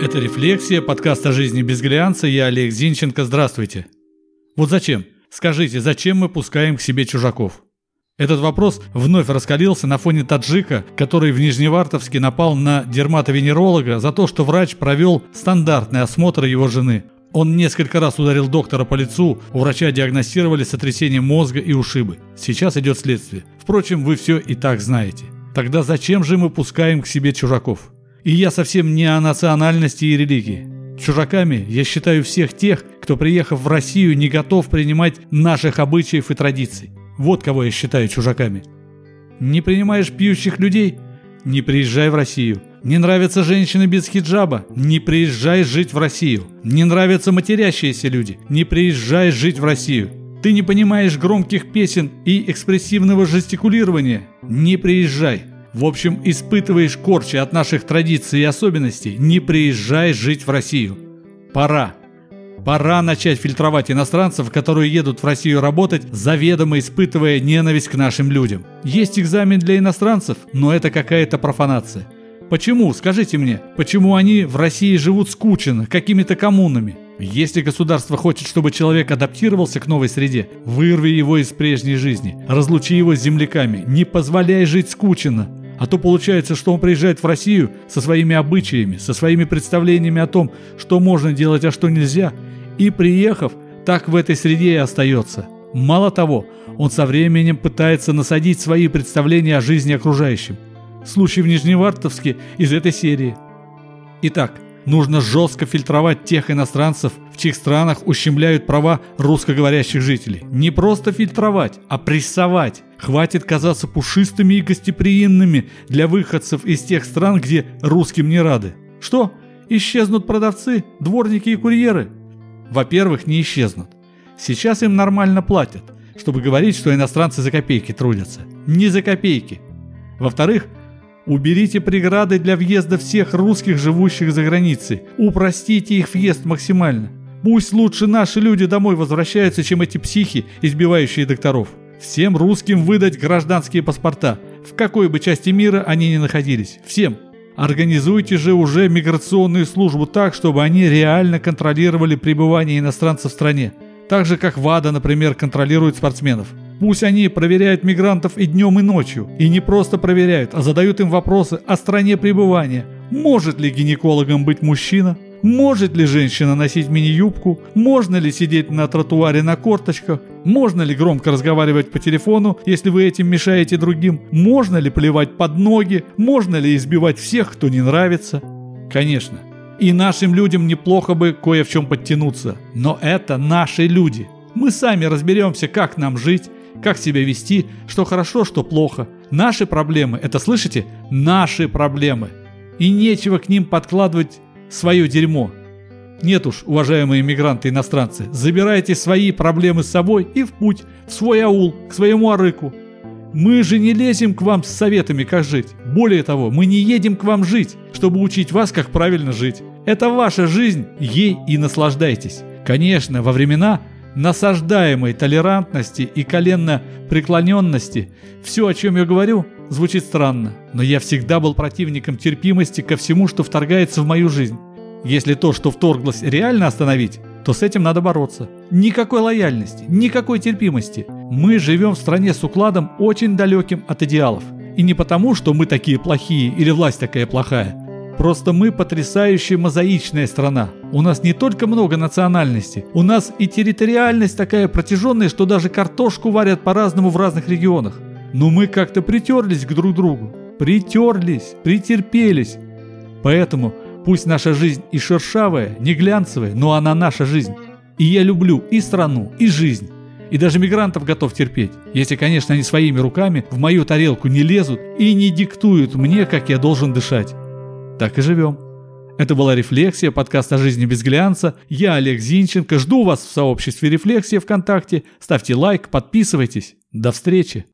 Это «Рефлексия», подкаст о жизни без глянца. Я Олег Зинченко. Здравствуйте. Вот зачем? Скажите, зачем мы пускаем к себе чужаков? Этот вопрос вновь раскалился на фоне таджика, который в Нижневартовске напал на дерматовенеролога за то, что врач провел стандартный осмотр его жены. Он несколько раз ударил доктора по лицу, у врача диагностировали сотрясение мозга и ушибы. Сейчас идет следствие. Впрочем, вы все и так знаете. Тогда зачем же мы пускаем к себе чужаков? И я совсем не о национальности и религии. Чужаками я считаю всех тех, кто, приехав в Россию, не готов принимать наших обычаев и традиций. Вот кого я считаю чужаками. Не принимаешь пьющих людей? Не приезжай в Россию. Не нравятся женщины без хиджаба? Не приезжай жить в Россию. Не нравятся матерящиеся люди? Не приезжай жить в Россию. Ты не понимаешь громких песен и экспрессивного жестикулирования? Не приезжай. В общем, испытываешь корчи от наших традиций и особенностей, не приезжай жить в Россию. Пора. Пора начать фильтровать иностранцев, которые едут в Россию работать, заведомо испытывая ненависть к нашим людям. Есть экзамен для иностранцев, но это какая-то профанация. Почему, скажите мне, почему они в России живут скучно, какими-то коммунами? Если государство хочет, чтобы человек адаптировался к новой среде, вырви его из прежней жизни, разлучи его с земляками, не позволяй жить скучно. А то получается, что он приезжает в Россию со своими обычаями, со своими представлениями о том, что можно делать, а что нельзя, и приехав, так в этой среде и остается. Мало того, он со временем пытается насадить свои представления о жизни окружающим. Случай в Нижневартовске из этой серии. Итак, нужно жестко фильтровать тех иностранцев, в чьих странах ущемляют права русскоговорящих жителей. Не просто фильтровать, а прессовать. Хватит казаться пушистыми и гостеприимными для выходцев из тех стран, где русским не рады. Что? Исчезнут продавцы, дворники и курьеры? Во-первых, не исчезнут. Сейчас им нормально платят, чтобы говорить, что иностранцы за копейки трудятся. Не за копейки. Во-вторых, уберите преграды для въезда всех русских, живущих за границей. Упростите их въезд максимально. Пусть лучше наши люди домой возвращаются, чем эти психи, избивающие докторов. Всем русским выдать гражданские паспорта, в какой бы части мира они ни находились. Всем. Организуйте же уже миграционную службу так, чтобы они реально контролировали пребывание иностранцев в стране. Так же, как ВАДА, например, контролирует спортсменов. Пусть они проверяют мигрантов и днем, и ночью. И не просто проверяют, а задают им вопросы о стране пребывания. Может ли гинекологом быть мужчина? Может ли женщина носить мини-юбку? Можно ли сидеть на тротуаре на корточках? Можно ли громко разговаривать по телефону, если вы этим мешаете другим? Можно ли плевать под ноги? Можно ли избивать всех, кто не нравится? Конечно. И нашим людям неплохо бы кое в чем подтянуться. Но это наши люди. Мы сами разберемся, как нам жить, как себя вести, что хорошо, что плохо. Наши проблемы, это слышите? Наши проблемы. И нечего к ним подкладывать свое дерьмо. Нет уж, уважаемые мигранты-иностранцы, забирайте свои проблемы с собой и в путь, в свой аул, к своему арыку. Мы же не лезем к вам с советами, как жить. Более того, мы не едем к вам жить, чтобы учить вас, как правильно жить. Это ваша жизнь, ей и наслаждайтесь. Конечно, во времена насаждаемой толерантности и коленно преклоненности все, о чем я говорю, Звучит странно, но я всегда был противником терпимости ко всему, что вторгается в мою жизнь. Если то, что вторглось, реально остановить, то с этим надо бороться. Никакой лояльности, никакой терпимости. Мы живем в стране с укладом очень далеким от идеалов. И не потому, что мы такие плохие или власть такая плохая. Просто мы потрясающая мозаичная страна. У нас не только много национальностей, у нас и территориальность такая протяженная, что даже картошку варят по-разному в разных регионах. Но мы как-то притерлись к друг другу. Притерлись, претерпелись. Поэтому пусть наша жизнь и шершавая, не глянцевая, но она наша жизнь. И я люблю и страну, и жизнь. И даже мигрантов готов терпеть, если, конечно, они своими руками в мою тарелку не лезут и не диктуют мне, как я должен дышать. Так и живем. Это была «Рефлексия», подкаст о жизни без глянца. Я Олег Зинченко. Жду вас в сообществе «Рефлексия» ВКонтакте. Ставьте лайк, подписывайтесь. До встречи.